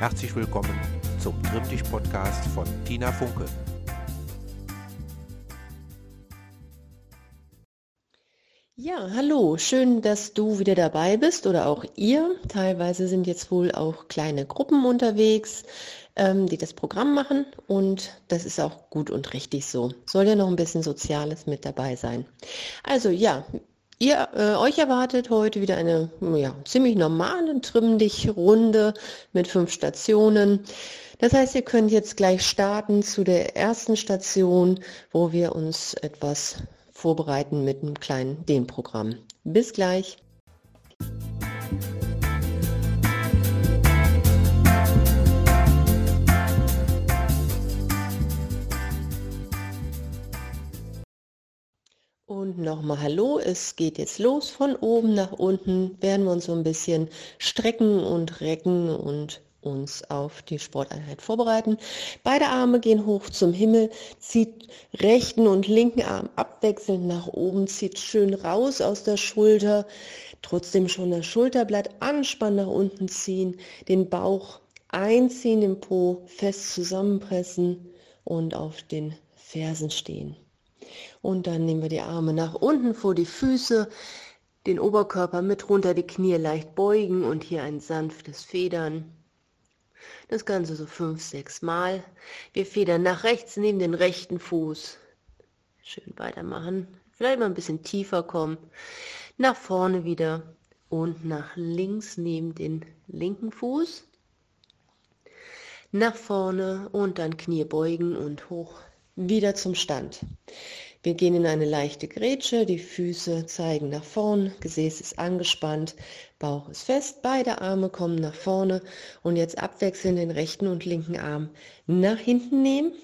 Herzlich willkommen zum Trimmdich-Podcast von Tina Funke. Ja, hallo, schön, dass du wieder dabei bist oder auch ihr. Teilweise sind jetzt wohl auch kleine Gruppen unterwegs, ähm, die das Programm machen und das ist auch gut und richtig so. Soll ja noch ein bisschen Soziales mit dabei sein. Also ja, Ihr, äh, euch erwartet heute wieder eine ja, ziemlich normale Trimm-Dich-Runde mit fünf Stationen. Das heißt, ihr könnt jetzt gleich starten zu der ersten Station, wo wir uns etwas vorbereiten mit einem kleinen Dehnprogramm. Bis gleich. Und nochmal Hallo, es geht jetzt los. Von oben nach unten werden wir uns so ein bisschen strecken und recken und uns auf die Sporteinheit vorbereiten. Beide Arme gehen hoch zum Himmel, zieht rechten und linken Arm abwechselnd nach oben, zieht schön raus aus der Schulter, trotzdem schon das Schulterblatt anspannen, nach unten ziehen, den Bauch einziehen, den Po fest zusammenpressen und auf den Fersen stehen. Und dann nehmen wir die Arme nach unten vor die Füße, den Oberkörper mit runter, die Knie leicht beugen und hier ein sanftes Federn. Das Ganze so fünf, sechs Mal. Wir federn nach rechts neben den rechten Fuß. Schön weitermachen. Vielleicht mal ein bisschen tiefer kommen. Nach vorne wieder und nach links neben den linken Fuß. Nach vorne und dann Knie beugen und hoch wieder zum Stand. Wir gehen in eine leichte Grätsche, die Füße zeigen nach vorn, Gesäß ist angespannt, Bauch ist fest, beide Arme kommen nach vorne und jetzt abwechselnd den rechten und linken Arm nach hinten nehmen.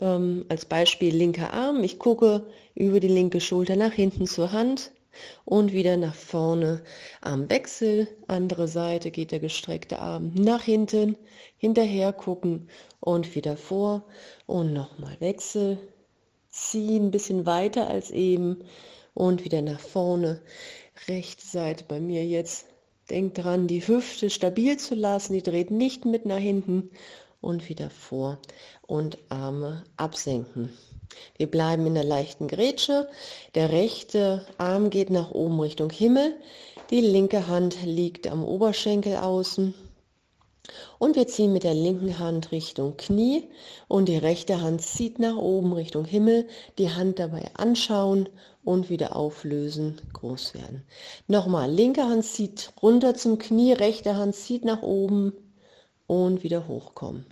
Ähm, als Beispiel linker Arm, ich gucke über die linke Schulter nach hinten zur Hand und wieder nach vorne. Armwechsel, andere Seite geht der gestreckte Arm nach hinten, hinterher gucken und wieder vor und nochmal Wechsel ziehen, ein bisschen weiter als eben und wieder nach vorne. Rechte Seite bei mir jetzt. Denkt dran, die Hüfte stabil zu lassen, die dreht nicht mit nach hinten und wieder vor und Arme absenken. Wir bleiben in der leichten Grätsche. Der rechte Arm geht nach oben Richtung Himmel. Die linke Hand liegt am Oberschenkel außen. Und wir ziehen mit der linken Hand Richtung Knie und die rechte Hand zieht nach oben Richtung Himmel. Die Hand dabei anschauen und wieder auflösen, groß werden. Nochmal, linke Hand zieht runter zum Knie, rechte Hand zieht nach oben und wieder hochkommen.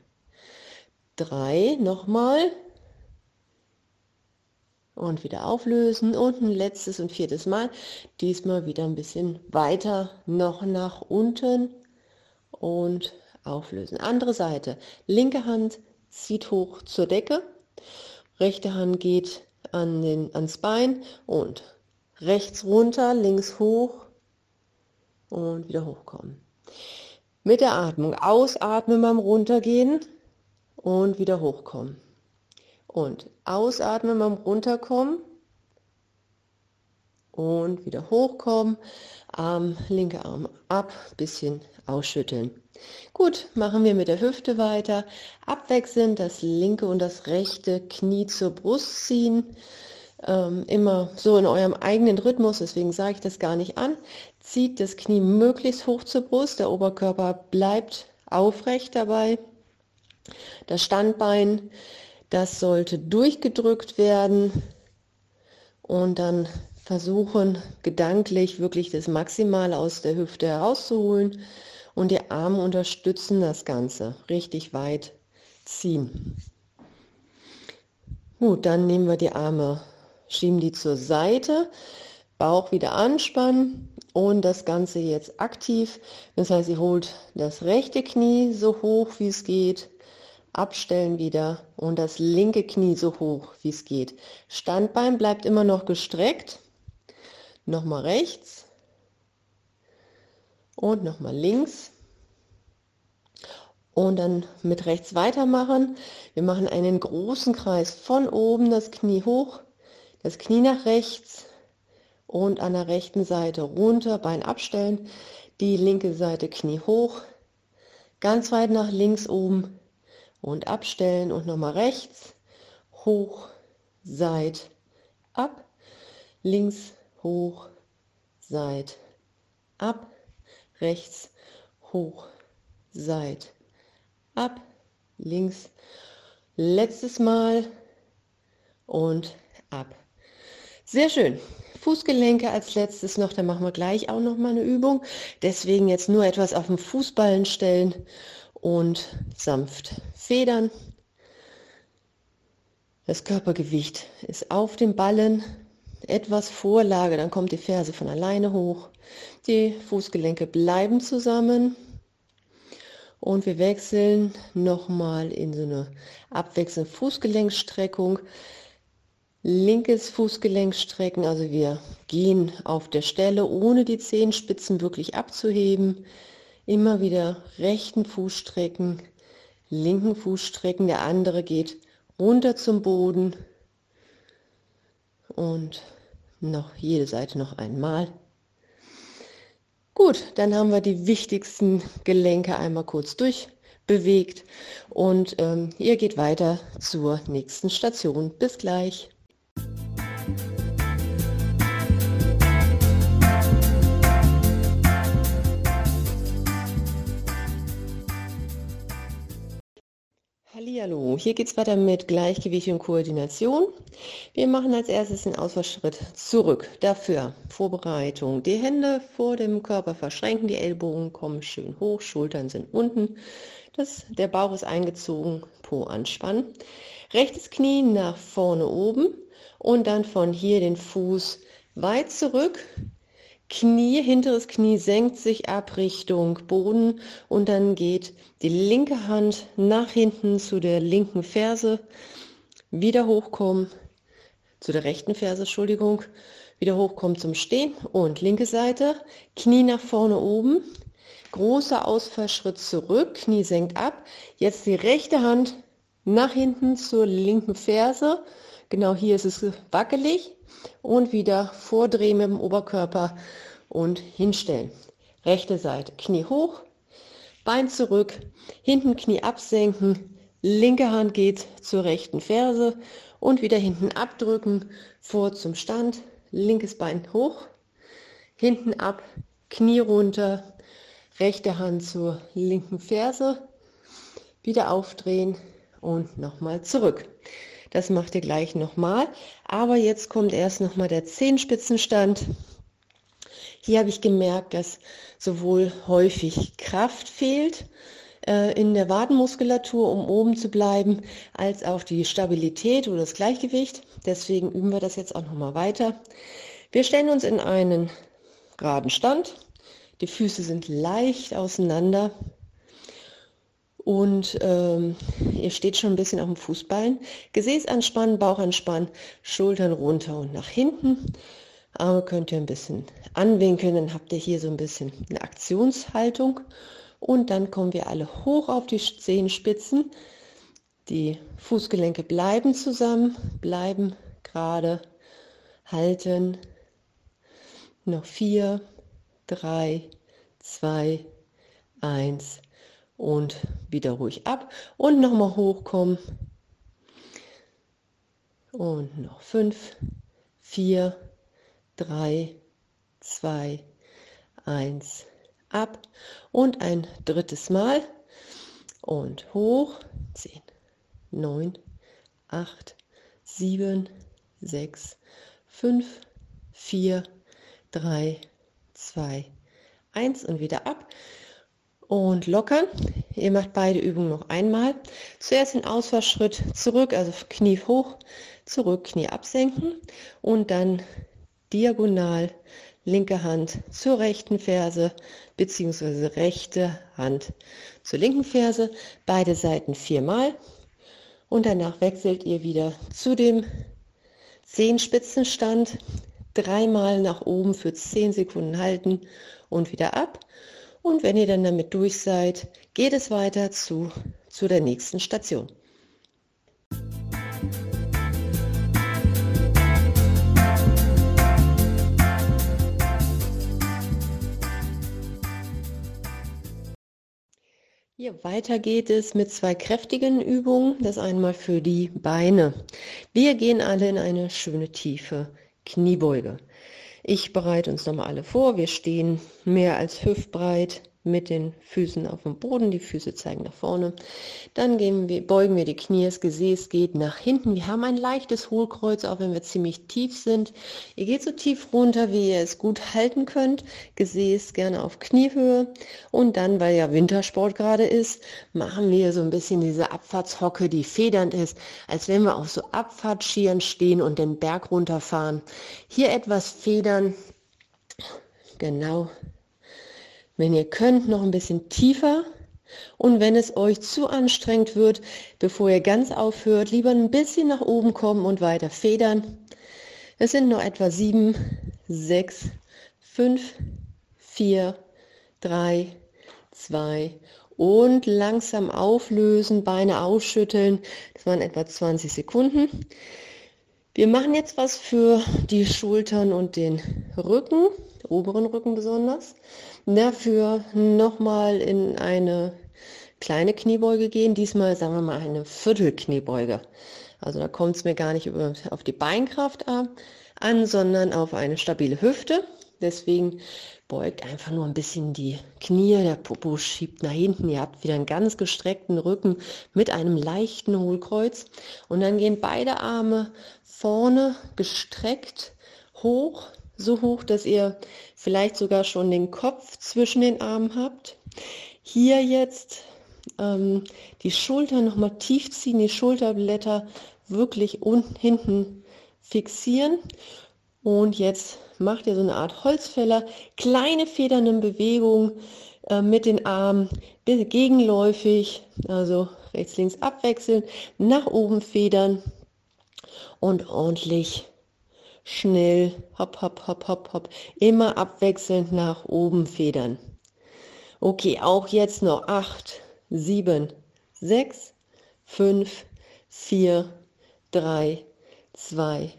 Drei, nochmal. Und wieder auflösen und ein letztes und viertes Mal. Diesmal wieder ein bisschen weiter noch nach unten und auflösen. Andere Seite. Linke Hand zieht hoch zur Decke. Rechte Hand geht an den, ans Bein und rechts runter, links hoch und wieder hochkommen. Mit der Atmung ausatmen beim Runtergehen und wieder hochkommen. Und ausatmen beim Runterkommen und wieder hochkommen. Arm, linke Arm ab, bisschen ausschütteln. Gut, machen wir mit der Hüfte weiter. Abwechselnd das linke und das rechte Knie zur Brust ziehen. Ähm, immer so in eurem eigenen Rhythmus, deswegen sage ich das gar nicht an. Zieht das Knie möglichst hoch zur Brust, der Oberkörper bleibt aufrecht dabei. Das Standbein, das sollte durchgedrückt werden und dann versuchen gedanklich wirklich das Maximale aus der Hüfte herauszuholen und die Arme unterstützen das Ganze richtig weit ziehen. Gut, dann nehmen wir die Arme, schieben die zur Seite, Bauch wieder anspannen und das Ganze jetzt aktiv. Das heißt, ihr holt das rechte Knie so hoch wie es geht, abstellen wieder und das linke Knie so hoch wie es geht. Standbein bleibt immer noch gestreckt. Nochmal rechts und nochmal links und dann mit rechts weitermachen. Wir machen einen großen Kreis von oben, das Knie hoch, das Knie nach rechts und an der rechten Seite runter, Bein abstellen, die linke Seite Knie hoch, Ganz weit nach links oben und abstellen und nochmal rechts, hoch, seit, ab, links, hoch, seit, ab, rechts, hoch, seit, ab, links, letztes Mal und ab. Sehr schön. Fußgelenke als letztes noch, da machen wir gleich auch noch mal eine Übung. Deswegen jetzt nur etwas auf den Fußballen stellen und sanft federn. Das Körpergewicht ist auf dem Ballen, etwas Vorlage, dann kommt die Ferse von alleine hoch. Die Fußgelenke bleiben zusammen und wir wechseln nochmal in so eine abwechselnde Fußgelenkstreckung linkes Fußgelenk strecken, also wir gehen auf der Stelle, ohne die Zehenspitzen wirklich abzuheben. Immer wieder rechten Fuß strecken, linken Fuß strecken, der andere geht runter zum Boden und noch jede Seite noch einmal. Gut, dann haben wir die wichtigsten Gelenke einmal kurz durchbewegt und ähm, ihr geht weiter zur nächsten Station. Bis gleich. Hallo, hier geht es weiter mit Gleichgewicht und Koordination. Wir machen als erstes den Ausfallschritt zurück. Dafür Vorbereitung. Die Hände vor dem Körper verschränken, die Ellbogen kommen schön hoch, Schultern sind unten. Das, der Bauch ist eingezogen, Po anspannen. Rechtes Knie nach vorne oben und dann von hier den Fuß weit zurück, Knie, hinteres Knie senkt sich ab Richtung Boden und dann geht die linke Hand nach hinten zu der linken Ferse, wieder hochkommen, zu der rechten Ferse, Entschuldigung, wieder hochkommen zum Stehen und linke Seite, Knie nach vorne oben, großer Ausfallschritt zurück, Knie senkt ab, jetzt die rechte Hand nach hinten zur linken Ferse, genau hier ist es wackelig, und wieder vordrehen mit dem Oberkörper und hinstellen. Rechte Seite, Knie hoch, Bein zurück, hinten Knie absenken, linke Hand geht zur rechten Ferse und wieder hinten abdrücken, vor zum Stand, linkes Bein hoch, hinten ab, Knie runter, rechte Hand zur linken Ferse, wieder aufdrehen und nochmal zurück. Das macht ihr gleich nochmal. Aber jetzt kommt erst nochmal der Zehenspitzenstand. Hier habe ich gemerkt, dass sowohl häufig Kraft fehlt äh, in der Wadenmuskulatur, um oben zu bleiben, als auch die Stabilität oder das Gleichgewicht. Deswegen üben wir das jetzt auch nochmal weiter. Wir stellen uns in einen geraden Stand. Die Füße sind leicht auseinander. Und ähm, ihr steht schon ein bisschen auf dem Fußballen. Gesäß anspannen, Bauch anspannen, Schultern runter und nach hinten. Arme könnt ihr ein bisschen anwinkeln, dann habt ihr hier so ein bisschen eine Aktionshaltung. Und dann kommen wir alle hoch auf die Zehenspitzen. Die Fußgelenke bleiben zusammen, bleiben gerade, halten. Noch vier, drei, zwei, eins und wieder ruhig ab. Und nochmal hochkommen. Und noch fünf, vier, drei, zwei, eins, ab. Und ein drittes Mal. Und hoch, zehn, neun, acht, sieben, sechs, fünf, vier, drei, zwei, eins. Und wieder ab und lockern. Ihr macht beide Übungen noch einmal. Zuerst den Ausfallschritt zurück, also Knie hoch, zurück, Knie absenken und dann diagonal linke Hand zur rechten Ferse beziehungsweise rechte Hand zur linken Ferse. Beide Seiten viermal und danach wechselt ihr wieder zu dem Zehenspitzenstand. Dreimal nach oben für 10 Sekunden halten und wieder ab und wenn ihr dann damit durch seid, geht es weiter zu, zu der nächsten Station. Hier weiter geht es mit zwei kräftigen Übungen. Das einmal für die Beine. Wir gehen alle in eine schöne tiefe Kniebeuge. Ich bereite uns nochmal alle vor. Wir stehen mehr als hüftbreit mit den Füßen auf dem Boden, die Füße zeigen nach vorne. Dann wir, beugen wir die Knie, das Gesäß geht nach hinten. Wir haben ein leichtes Hohlkreuz, auch wenn wir ziemlich tief sind. Ihr geht so tief runter, wie ihr es gut halten könnt. Gesäß gerne auf Kniehöhe. Und dann, weil ja Wintersport gerade ist, machen wir so ein bisschen diese Abfahrtshocke, die federnd ist, als wenn wir auf so Abfahrtskiern stehen und den Berg runterfahren. Hier etwas federn. Genau wenn ihr könnt, noch ein bisschen tiefer. Und wenn es euch zu anstrengend wird, bevor ihr ganz aufhört, lieber ein bisschen nach oben kommen und weiter federn. Es sind noch etwa sieben, sechs, fünf, vier, drei, zwei und langsam auflösen, Beine ausschütteln. Das waren etwa 20 Sekunden. Wir machen jetzt was für die Schultern und den Rücken, oberen Rücken besonders. Dafür nochmal in eine kleine Kniebeuge gehen, diesmal sagen wir mal eine Viertelkniebeuge. Also da kommt es mir gar nicht auf die Beinkraft an, sondern auf eine stabile Hüfte. Deswegen beugt einfach nur ein bisschen die Knie, der Popo schiebt nach hinten. Ihr habt wieder einen ganz gestreckten Rücken mit einem leichten Hohlkreuz. Und dann gehen beide Arme vorne gestreckt hoch so hoch, dass ihr vielleicht sogar schon den Kopf zwischen den Armen habt. Hier jetzt ähm, die Schultern nochmal tief ziehen, die Schulterblätter wirklich unten hinten fixieren. Und jetzt macht ihr so eine Art Holzfäller, kleine federnde Bewegungen äh, mit den Armen, gegenläufig, also rechts, links abwechseln, nach oben federn und ordentlich schnell, hopp, hopp, hopp, hopp, hopp, immer abwechselnd nach oben federn. Okay, auch jetzt noch acht, sieben, sechs, fünf, vier, drei, zwei,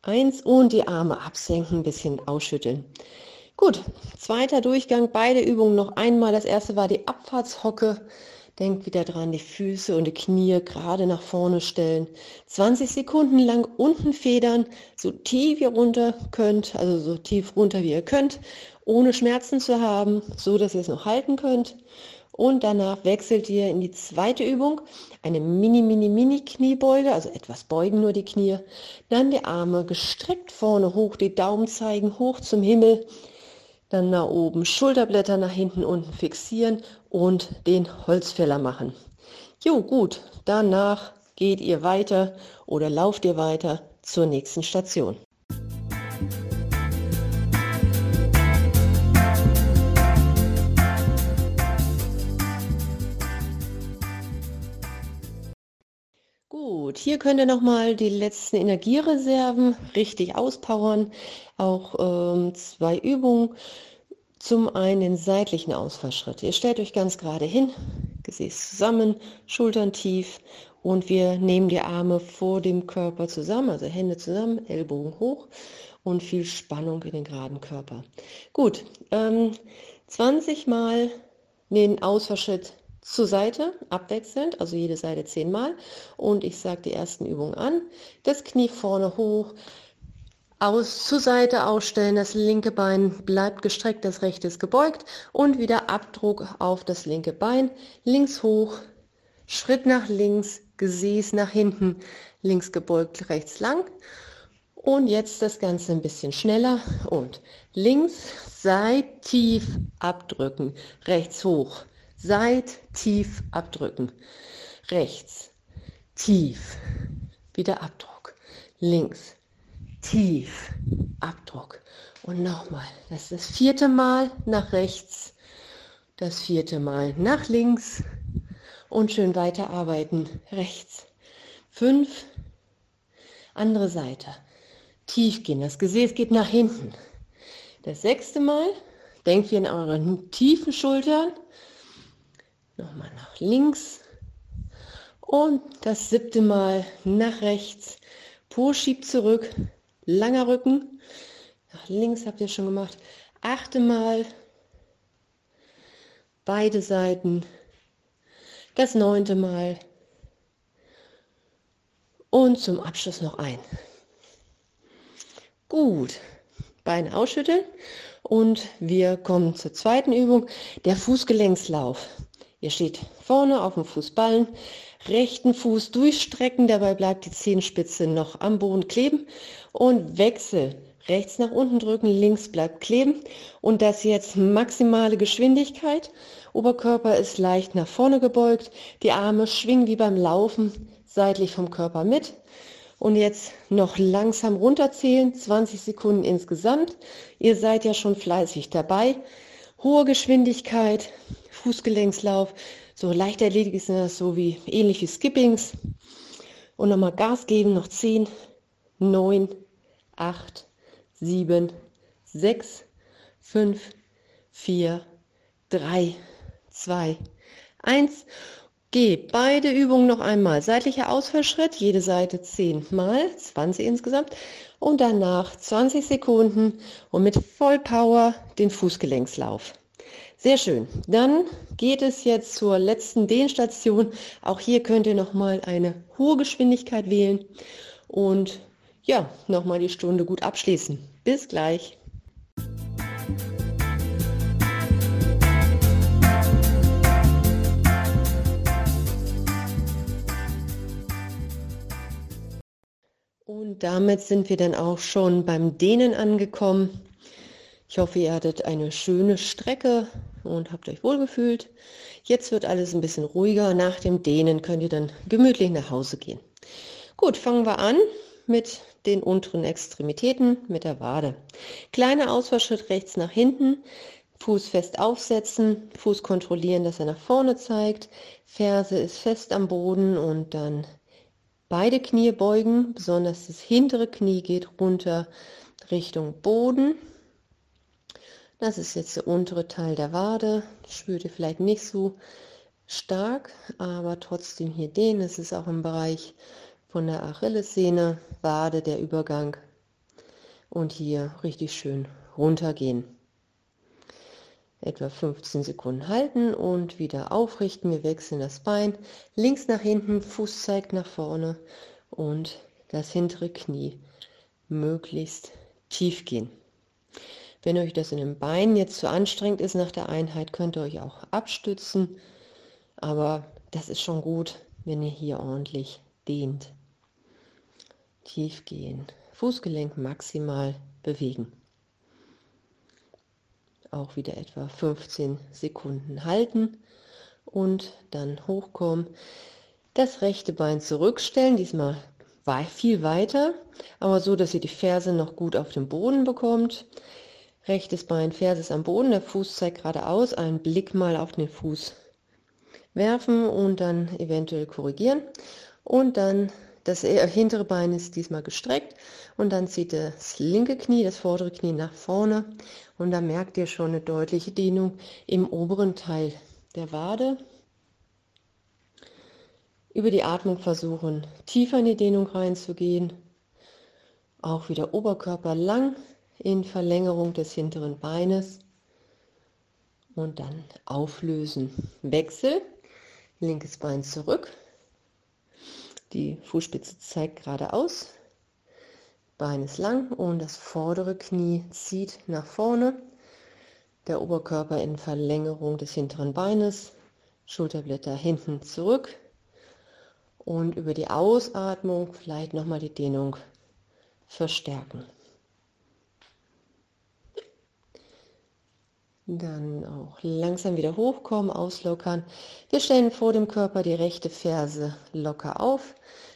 eins und die Arme absenken, ein bisschen ausschütteln. Gut, zweiter Durchgang, beide Übungen noch einmal. Das erste war die Abfahrtshocke. Denkt wieder dran, die Füße und die Knie gerade nach vorne stellen. 20 Sekunden lang unten federn, so tief ihr runter könnt, also so tief runter wie ihr könnt, ohne Schmerzen zu haben, so dass ihr es noch halten könnt. Und danach wechselt ihr in die zweite Übung, eine mini, mini, mini Kniebeuge, also etwas beugen nur die Knie. Dann die Arme gestreckt vorne hoch, die Daumen zeigen hoch zum Himmel. Dann nach oben Schulterblätter nach hinten unten fixieren und den Holzfäller machen. Jo, gut, danach geht ihr weiter oder lauft ihr weiter zur nächsten Station. Gut, hier könnt ihr nochmal die letzten Energiereserven richtig auspowern. Auch ähm, zwei Übungen. Zum einen den seitlichen Ausfallschritt. Ihr stellt euch ganz gerade hin, Gesäß zusammen, Schultern tief und wir nehmen die Arme vor dem Körper zusammen, also Hände zusammen, Ellbogen hoch und viel Spannung in den geraden Körper. Gut, ähm, 20 Mal den Ausfallschritt zur Seite, abwechselnd, also jede Seite 10 Mal. Und ich sage die ersten Übungen an. Das Knie vorne hoch, aus, zur Seite ausstellen, das linke Bein bleibt gestreckt, das rechte ist gebeugt und wieder Abdruck auf das linke Bein, links hoch, Schritt nach links, Gesäß nach hinten, links gebeugt, rechts lang und jetzt das Ganze ein bisschen schneller und links, seit tief abdrücken, rechts hoch, seit tief abdrücken, rechts, tief, wieder Abdruck, links, tief. Abdruck. Und nochmal. Das ist das vierte Mal nach rechts. Das vierte Mal nach links. Und schön weiterarbeiten. Rechts. Fünf. Andere Seite. Tief gehen. Das Gesäß geht nach hinten. Das sechste Mal. Denkt ihr in euren tiefen Schultern. Nochmal nach links. Und das siebte Mal nach rechts. Po schiebt zurück langer Rücken. Nach links habt ihr schon gemacht. Achte Mal. Beide Seiten. Das neunte Mal. Und zum Abschluss noch ein. Gut. Beine ausschütteln. Und wir kommen zur zweiten Übung, der Fußgelenkslauf. Ihr steht vorne auf dem Fußballen, rechten Fuß durchstrecken, dabei bleibt die Zehenspitze noch am Boden kleben und Wechsel. Rechts nach unten drücken, links bleibt kleben und das jetzt maximale Geschwindigkeit. Oberkörper ist leicht nach vorne gebeugt, die Arme schwingen wie beim Laufen seitlich vom Körper mit. Und jetzt noch langsam runterzählen, 20 Sekunden insgesamt. Ihr seid ja schon fleißig dabei. Hohe Geschwindigkeit, Fußgelenkslauf, so leicht erledigt sind das so wie ähnlich Skippings. Und nochmal Gas geben, noch 10, 9, 8, 7, 6, 5, 4, 3, 2, 1. Geh beide Übungen noch einmal. Seitlicher Ausfallschritt, jede Seite 10 mal, 20 insgesamt. Und danach 20 Sekunden und mit Vollpower den Fußgelenkslauf. Sehr schön. Dann geht es jetzt zur letzten Dehnstation. Auch hier könnt ihr nochmal eine hohe Geschwindigkeit wählen und ja, nochmal die Stunde gut abschließen. Bis gleich. Und damit sind wir dann auch schon beim Dehnen angekommen. Ich hoffe, ihr hattet eine schöne Strecke und habt euch wohlgefühlt. Jetzt wird alles ein bisschen ruhiger. Nach dem Dehnen könnt ihr dann gemütlich nach Hause gehen. Gut, fangen wir an mit den unteren Extremitäten, mit der Wade. Kleiner Ausfallschritt rechts nach hinten. Fuß fest aufsetzen, Fuß kontrollieren, dass er nach vorne zeigt. Ferse ist fest am Boden und dann beide Knie beugen, besonders das hintere Knie geht runter Richtung Boden. Das ist jetzt der untere Teil der Wade. Spürt ihr vielleicht nicht so stark, aber trotzdem hier den. Es ist auch im Bereich von der Achillessehne, Wade der Übergang. Und hier richtig schön runtergehen. Etwa 15 Sekunden halten und wieder aufrichten. Wir wechseln das Bein links nach hinten, Fuß zeigt nach vorne und das hintere Knie möglichst tief gehen. Wenn euch das in den Beinen jetzt zu anstrengend ist nach der Einheit, könnt ihr euch auch abstützen. Aber das ist schon gut, wenn ihr hier ordentlich dehnt. Tief gehen. Fußgelenk maximal bewegen. Auch wieder etwa 15 Sekunden halten und dann hochkommen. Das rechte Bein zurückstellen, diesmal viel weiter, aber so, dass ihr die Ferse noch gut auf den Boden bekommt. Rechtes Bein, Ferse ist am Boden, der Fuß zeigt geradeaus, einen Blick mal auf den Fuß werfen und dann eventuell korrigieren. Und dann das hintere Bein ist diesmal gestreckt und dann zieht das linke Knie, das vordere Knie nach vorne und da merkt ihr schon eine deutliche Dehnung im oberen Teil der Wade. Über die Atmung versuchen, tiefer in die Dehnung reinzugehen. Auch wieder Oberkörper lang, in Verlängerung des hinteren Beines und dann auflösen. Wechsel, linkes Bein zurück, die Fußspitze zeigt geradeaus, Bein ist lang und das vordere Knie zieht nach vorne, der Oberkörper in Verlängerung des hinteren Beines, Schulterblätter hinten zurück und über die Ausatmung vielleicht nochmal die Dehnung verstärken. Dann auch langsam wieder hochkommen, auslockern. Wir stellen vor dem Körper die rechte Ferse locker auf.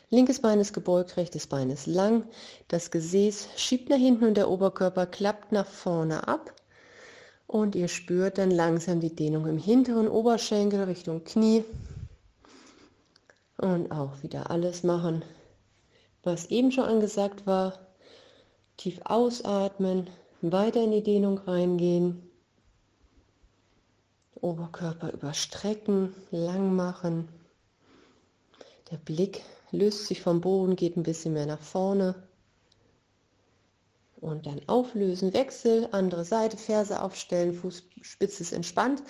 Linkes Bein ist gebeugt, rechtes Bein ist lang. Das Gesäß schiebt nach hinten und der Oberkörper klappt nach vorne ab. Und ihr spürt dann langsam die Dehnung im hinteren Oberschenkel Richtung Knie. Und auch wieder alles machen, was eben schon angesagt war. Tief ausatmen, weiter in die Dehnung reingehen. Oberkörper überstrecken, lang machen. Der Blick löst sich vom Boden, geht ein bisschen mehr nach vorne. Und dann auflösen, Wechsel, andere Seite, Ferse aufstellen, Fußspitze ist entspannt,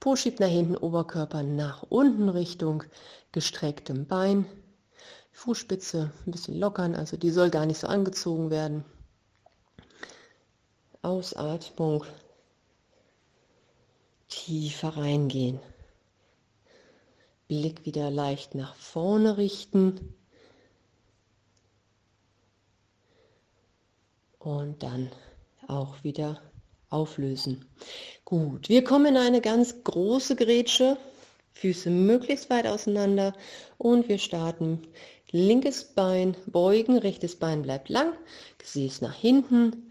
Po schiebt nach hinten, Oberkörper nach unten Richtung gestrecktem Bein. Fußspitze ein bisschen lockern, also die soll gar nicht so angezogen werden. Ausatmung, tiefer reingehen. Blick wieder leicht nach vorne richten. Und dann auch wieder auflösen. Gut, wir kommen in eine ganz große Grätsche. Füße möglichst weit auseinander und wir starten linkes Bein beugen, rechtes Bein bleibt lang, Gesäß nach hinten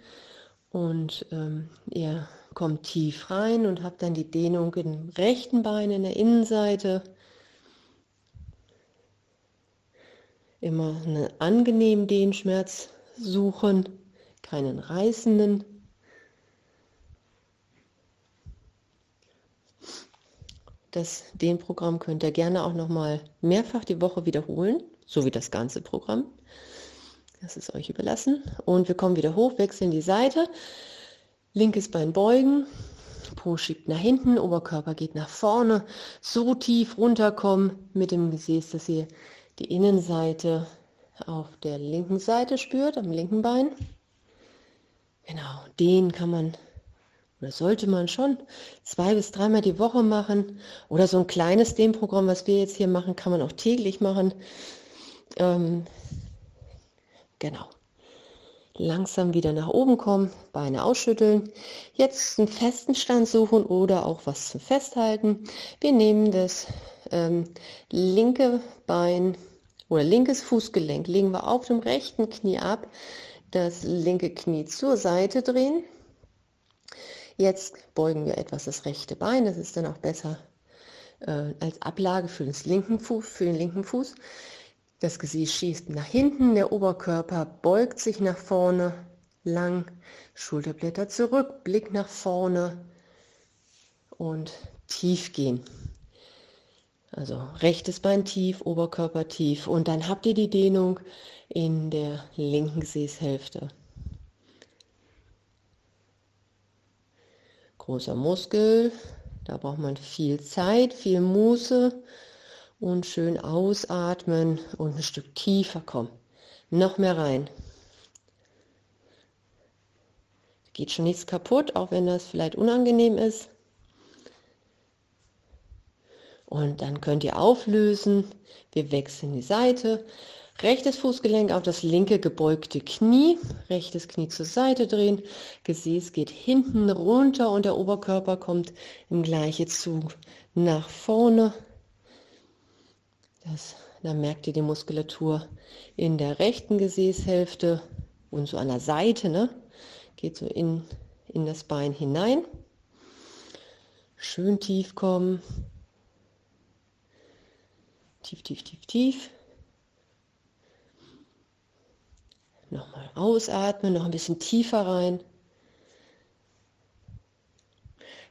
und ähm, ihr kommt tief rein und habt dann die Dehnung im rechten Bein in der Innenseite. Immer einen angenehmen Dehnschmerz suchen, keinen reißenden. Das Dehnprogramm könnt ihr gerne auch noch mal mehrfach die Woche wiederholen, so wie das ganze Programm. Das ist euch überlassen. Und wir kommen wieder hoch, wechseln die Seite. Linkes Bein beugen, Po schiebt nach hinten, Oberkörper geht nach vorne. So tief runterkommen mit dem Gesäß, dass ihr die Innenseite auf der linken Seite spürt, am linken Bein. Genau, den kann man oder sollte man schon zwei bis dreimal die Woche machen. Oder so ein kleines Dehnprogramm, was wir jetzt hier machen, kann man auch täglich machen. Ähm, genau. Langsam wieder nach oben kommen, Beine ausschütteln. Jetzt einen festen Stand suchen oder auch was zum Festhalten. Wir nehmen das ähm, linke Bein oder linkes Fußgelenk, legen wir auf dem rechten Knie ab, das linke Knie zur Seite drehen Jetzt beugen wir etwas das rechte Bein, das ist dann auch besser äh, als Ablage für, linken Fuß, für den linken Fuß. Das Gesäß schießt nach hinten, der Oberkörper beugt sich nach vorne, lang, Schulterblätter zurück, Blick nach vorne und tief gehen. Also rechtes Bein tief, Oberkörper tief und dann habt ihr die Dehnung in der linken Gesäßhälfte. großer Muskel. Da braucht man viel Zeit, viel Muße und schön ausatmen und ein Stück tiefer kommen. Noch mehr rein. Geht schon nichts kaputt, auch wenn das vielleicht unangenehm ist. Und dann könnt ihr auflösen. Wir wechseln die Seite. Rechtes Fußgelenk auf das linke gebeugte Knie, rechtes Knie zur Seite drehen, Gesäß geht hinten runter und der Oberkörper kommt im gleichen Zug nach vorne. Das, da merkt ihr die Muskulatur in der rechten Gesäßhälfte und so an der Seite, ne? geht so in, in das Bein hinein. Schön tief kommen. Tief, tief, tief, tief. Nochmal ausatmen, noch ein bisschen tiefer rein.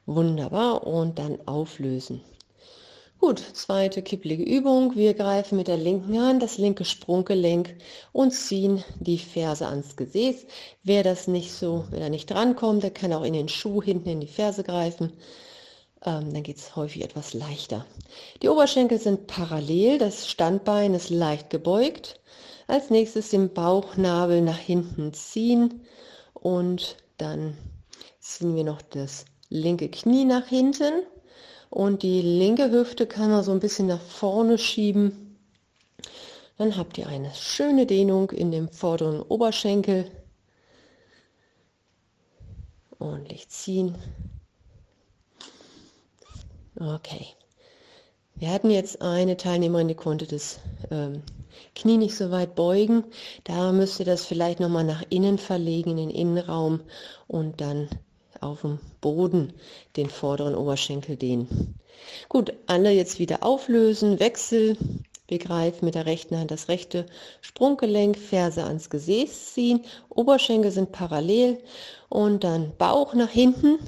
Wunderbar und dann auflösen. Gut, zweite kipplige Übung. Wir greifen mit der linken Hand das linke Sprunggelenk und ziehen die Ferse ans Gesäß. Wer das nicht so, wer da nicht drankommt, der kann auch in den Schuh hinten in die Ferse greifen. Ähm, dann geht es häufig etwas leichter. Die Oberschenkel sind parallel, das Standbein ist leicht gebeugt. Als nächstes den Bauchnabel nach hinten ziehen und dann ziehen wir noch das linke Knie nach hinten und die linke Hüfte kann man so ein bisschen nach vorne schieben. Dann habt ihr eine schöne Dehnung in dem vorderen Oberschenkel. Ordentlich ziehen. Okay. Wir hatten jetzt eine Teilnehmerin, die konnte das ähm, Knie nicht so weit beugen. Da müsst ihr das vielleicht nochmal nach innen verlegen, in den Innenraum und dann auf dem Boden den vorderen Oberschenkel dehnen. Gut, alle jetzt wieder auflösen, Wechsel. Wir greifen mit der rechten Hand das rechte Sprunggelenk, Ferse ans Gesäß ziehen, Oberschenkel sind parallel und dann Bauch nach hinten,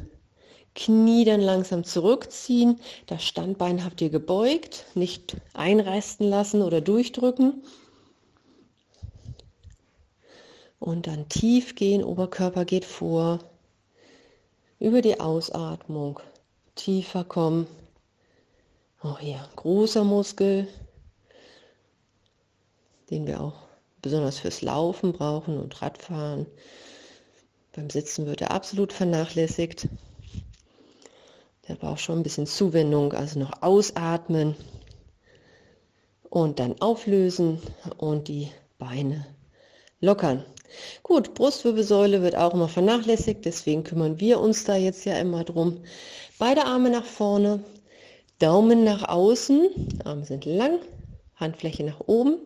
Knie dann langsam zurückziehen. Das Standbein habt ihr gebeugt, nicht einreißen lassen oder durchdrücken. Und dann tief gehen, Oberkörper geht vor. Über die Ausatmung tiefer kommen. Auch hier großer Muskel, den wir auch besonders fürs Laufen brauchen und Radfahren. Beim Sitzen wird er absolut vernachlässigt. Der braucht schon ein bisschen Zuwendung, also noch ausatmen und dann auflösen und die Beine lockern. Gut, Brustwirbelsäule wird auch immer vernachlässigt, deswegen kümmern wir uns da jetzt ja immer drum. Beide Arme nach vorne, Daumen nach außen, Arme sind lang, Handfläche nach oben.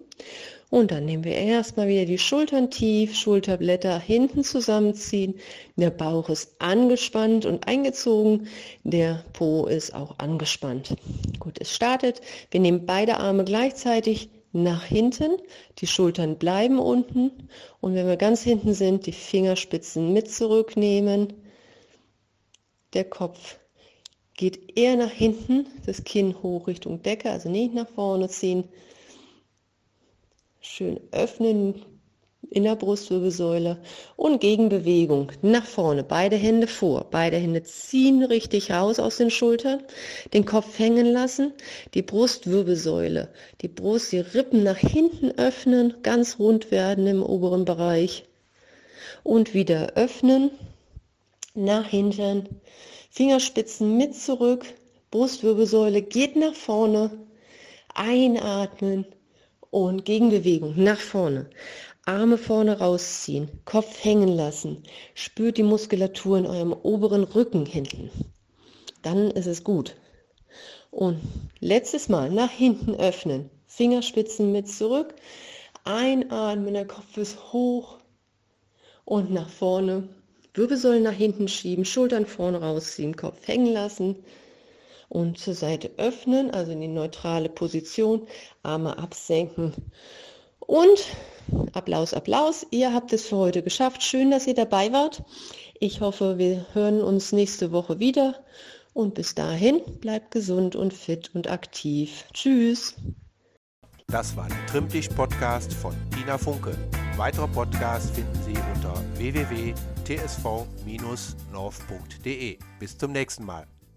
Und dann nehmen wir erstmal wieder die Schultern tief, Schulterblätter hinten zusammenziehen. Der Bauch ist angespannt und eingezogen. Der Po ist auch angespannt. Gut, es startet. Wir nehmen beide Arme gleichzeitig nach hinten, die Schultern bleiben unten und wenn wir ganz hinten sind, die Fingerspitzen mit zurücknehmen. Der Kopf geht eher nach hinten, das Kinn hoch Richtung Decke, also nicht nach vorne ziehen. Schön öffnen, in der Brustwirbelsäule und Gegenbewegung nach vorne. Beide Hände vor. Beide Hände ziehen richtig raus aus den Schultern. Den Kopf hängen lassen. Die Brustwirbelsäule. Die Brust, die Rippen nach hinten öffnen. Ganz rund werden im oberen Bereich. Und wieder öffnen. Nach hinten. Fingerspitzen mit zurück. Brustwirbelsäule geht nach vorne. Einatmen und Gegenbewegung nach vorne. Arme vorne rausziehen, Kopf hängen lassen. Spürt die Muskulatur in eurem oberen Rücken hinten. Dann ist es gut. Und letztes Mal nach hinten öffnen. Fingerspitzen mit zurück. Einatmen, der Kopf ist hoch und nach vorne. Wirbelsäulen nach hinten schieben, Schultern vorne rausziehen, Kopf hängen lassen und zur Seite öffnen, also in die neutrale Position, Arme absenken und Applaus, Applaus. Ihr habt es für heute geschafft. Schön, dass ihr dabei wart. Ich hoffe, wir hören uns nächste Woche wieder. Und bis dahin, bleibt gesund und fit und aktiv. Tschüss. Das war der Trimmtisch-Podcast von Tina Funke. Weitere Podcasts finden Sie unter www.tsv-north.de. Bis zum nächsten Mal.